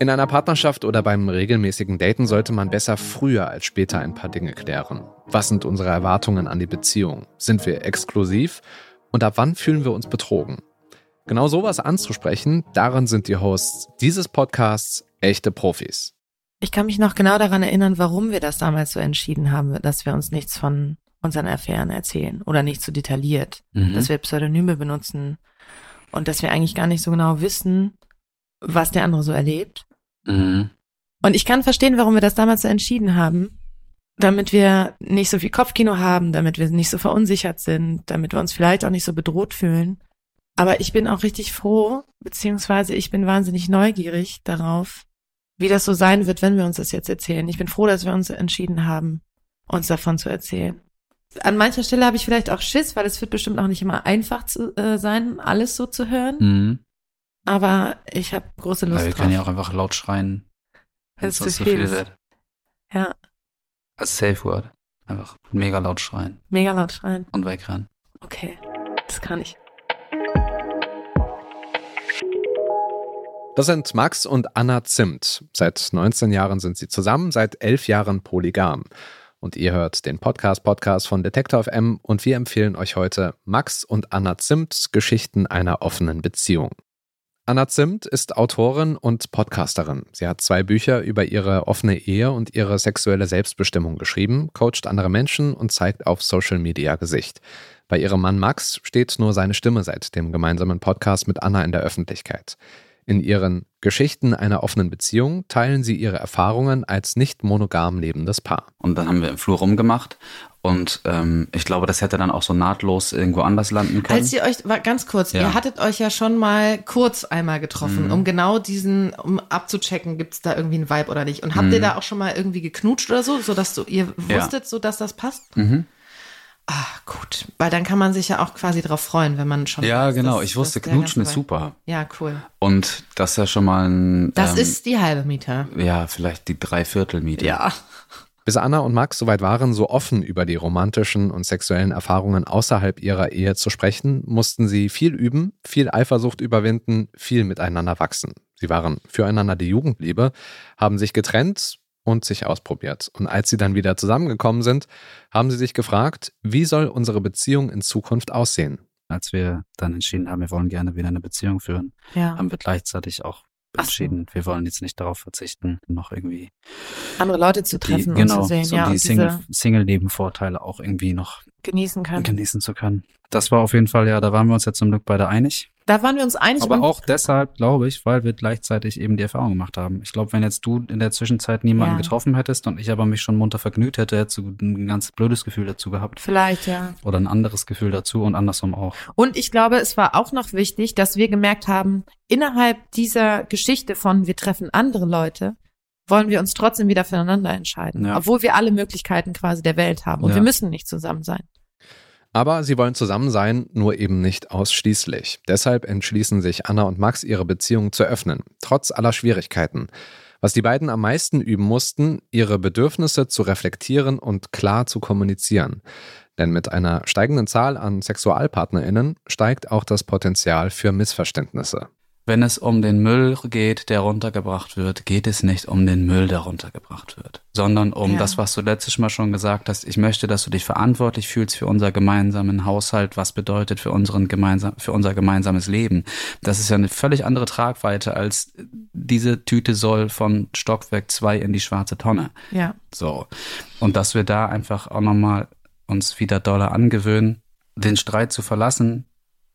In einer Partnerschaft oder beim regelmäßigen Daten sollte man besser früher als später ein paar Dinge klären. Was sind unsere Erwartungen an die Beziehung? Sind wir exklusiv? Und ab wann fühlen wir uns betrogen? Genau sowas anzusprechen, daran sind die Hosts dieses Podcasts echte Profis. Ich kann mich noch genau daran erinnern, warum wir das damals so entschieden haben, dass wir uns nichts von unseren Affären erzählen oder nicht so detailliert, mhm. dass wir Pseudonyme benutzen und dass wir eigentlich gar nicht so genau wissen, was der andere so erlebt. Mhm. Und ich kann verstehen, warum wir das damals so entschieden haben, damit wir nicht so viel Kopfkino haben, damit wir nicht so verunsichert sind, damit wir uns vielleicht auch nicht so bedroht fühlen. Aber ich bin auch richtig froh, beziehungsweise ich bin wahnsinnig neugierig darauf, wie das so sein wird, wenn wir uns das jetzt erzählen. Ich bin froh, dass wir uns entschieden haben, uns davon zu erzählen. An mancher Stelle habe ich vielleicht auch Schiss, weil es wird bestimmt auch nicht immer einfach zu, äh, sein, alles so zu hören. Mhm. Aber ich habe große Lust Weil wir drauf. können ja auch einfach laut schreien, wenn es zu viel, viel wird. Ja. Als Safe Word. Einfach mega laut schreien. Mega laut schreien. Und wegrennen. Okay, das kann ich. Das sind Max und Anna Zimt. Seit 19 Jahren sind sie zusammen, seit 11 Jahren polygam. Und ihr hört den Podcast-Podcast von Detektor FM und wir empfehlen euch heute Max und Anna Zimt Geschichten einer offenen Beziehung. Anna Zimt ist Autorin und Podcasterin. Sie hat zwei Bücher über ihre offene Ehe und ihre sexuelle Selbstbestimmung geschrieben, coacht andere Menschen und zeigt auf Social Media Gesicht. Bei ihrem Mann Max steht nur seine Stimme seit dem gemeinsamen Podcast mit Anna in der Öffentlichkeit. In ihren Geschichten einer offenen Beziehung teilen sie ihre Erfahrungen als nicht monogam lebendes Paar. Und dann haben wir im Flur rumgemacht und ähm, ich glaube, das hätte dann auch so nahtlos irgendwo anders landen können. Als ihr euch, ganz kurz, ja. ihr hattet euch ja schon mal kurz einmal getroffen, mhm. um genau diesen, um abzuchecken, gibt es da irgendwie einen Vibe oder nicht. Und habt mhm. ihr da auch schon mal irgendwie geknutscht oder so, sodass du, ihr wusstet, ja. so dass das passt? Mhm. Ah, gut. Weil dann kann man sich ja auch quasi drauf freuen, wenn man schon. Ja, weiß, genau. Dass, ich wusste, Knutschen ist super. Ja, cool. Und das ist ja schon mal ein. Das ähm, ist die halbe Miete. Ja, vielleicht die Dreiviertelmiete. Ja. Bis Anna und Max soweit waren, so offen über die romantischen und sexuellen Erfahrungen außerhalb ihrer Ehe zu sprechen, mussten sie viel üben, viel Eifersucht überwinden, viel miteinander wachsen. Sie waren füreinander die Jugendliebe, haben sich getrennt, und sich ausprobiert. Und als sie dann wieder zusammengekommen sind, haben sie sich gefragt, wie soll unsere Beziehung in Zukunft aussehen? Als wir dann entschieden haben, wir wollen gerne wieder eine Beziehung führen, ja. haben wir gleichzeitig auch entschieden, so. wir wollen jetzt nicht darauf verzichten, noch irgendwie andere Leute zu treffen die, genau, und zu sehen, so ja, die Single-Nebenvorteile Single auch irgendwie noch genießen können. Genießen zu können. Das war auf jeden Fall, ja, da waren wir uns jetzt zum Glück beide einig. Da waren wir uns einig. Aber auch deshalb, glaube ich, weil wir gleichzeitig eben die Erfahrung gemacht haben. Ich glaube, wenn jetzt du in der Zwischenzeit niemanden ja. getroffen hättest und ich aber mich schon munter vergnügt hätte, hättest du ein ganz blödes Gefühl dazu gehabt. Vielleicht, ja. Oder ein anderes Gefühl dazu und andersrum auch. Und ich glaube, es war auch noch wichtig, dass wir gemerkt haben, innerhalb dieser Geschichte von wir treffen andere Leute, wollen wir uns trotzdem wieder füreinander entscheiden. Ja. Obwohl wir alle Möglichkeiten quasi der Welt haben. Und ja. wir müssen nicht zusammen sein. Aber sie wollen zusammen sein, nur eben nicht ausschließlich. Deshalb entschließen sich Anna und Max, ihre Beziehung zu öffnen, trotz aller Schwierigkeiten. Was die beiden am meisten üben mussten, ihre Bedürfnisse zu reflektieren und klar zu kommunizieren. Denn mit einer steigenden Zahl an Sexualpartnerinnen steigt auch das Potenzial für Missverständnisse. Wenn es um den Müll geht, der runtergebracht wird, geht es nicht um den Müll, der runtergebracht wird, sondern um ja. das, was du letztes Mal schon gesagt hast. Ich möchte, dass du dich verantwortlich fühlst für unser gemeinsamen Haushalt, was bedeutet für unseren gemeinsam, für unser gemeinsames Leben. Das ist ja eine völlig andere Tragweite als diese Tüte soll von Stockwerk 2 in die schwarze Tonne. Ja. So. Und dass wir da einfach auch nochmal uns wieder doller angewöhnen, den Streit zu verlassen,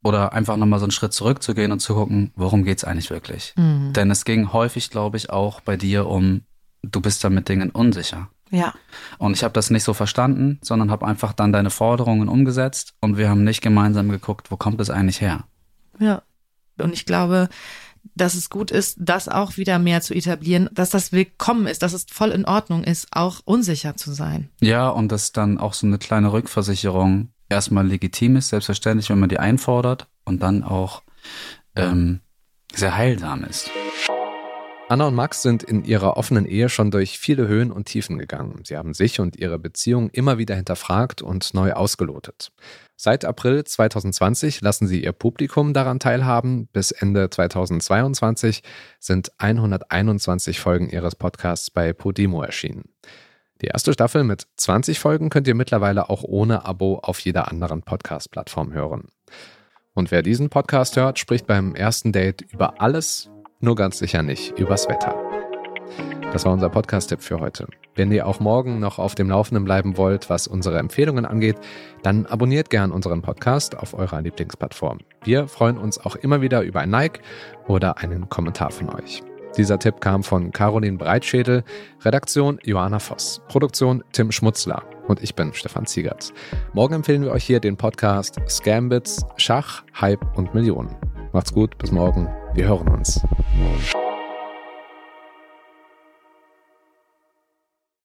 oder einfach nochmal so einen Schritt zurückzugehen und zu gucken, worum geht's eigentlich wirklich? Mhm. Denn es ging häufig, glaube ich, auch bei dir um, du bist da mit Dingen unsicher. Ja. Und ich habe das nicht so verstanden, sondern habe einfach dann deine Forderungen umgesetzt und wir haben nicht gemeinsam geguckt, wo kommt es eigentlich her? Ja. Und ich glaube, dass es gut ist, das auch wieder mehr zu etablieren, dass das willkommen ist, dass es voll in Ordnung ist, auch unsicher zu sein. Ja, und dass dann auch so eine kleine Rückversicherung erstmal legitim ist, selbstverständlich, wenn man die einfordert und dann auch ähm, sehr heilsam ist. Anna und Max sind in ihrer offenen Ehe schon durch viele Höhen und Tiefen gegangen. Sie haben sich und ihre Beziehung immer wieder hinterfragt und neu ausgelotet. Seit April 2020 lassen sie ihr Publikum daran teilhaben. Bis Ende 2022 sind 121 Folgen ihres Podcasts bei Podimo erschienen. Die erste Staffel mit 20 Folgen könnt ihr mittlerweile auch ohne Abo auf jeder anderen Podcast-Plattform hören. Und wer diesen Podcast hört, spricht beim ersten Date über alles, nur ganz sicher nicht übers Wetter. Das war unser Podcast-Tipp für heute. Wenn ihr auch morgen noch auf dem Laufenden bleiben wollt, was unsere Empfehlungen angeht, dann abonniert gern unseren Podcast auf eurer Lieblingsplattform. Wir freuen uns auch immer wieder über ein Like oder einen Kommentar von euch. Dieser Tipp kam von Caroline Breitschädel, Redaktion Johanna Voss, Produktion Tim Schmutzler und ich bin Stefan Ziegert. Morgen empfehlen wir euch hier den Podcast Scambits, Schach, Hype und Millionen. Macht's gut, bis morgen. Wir hören uns.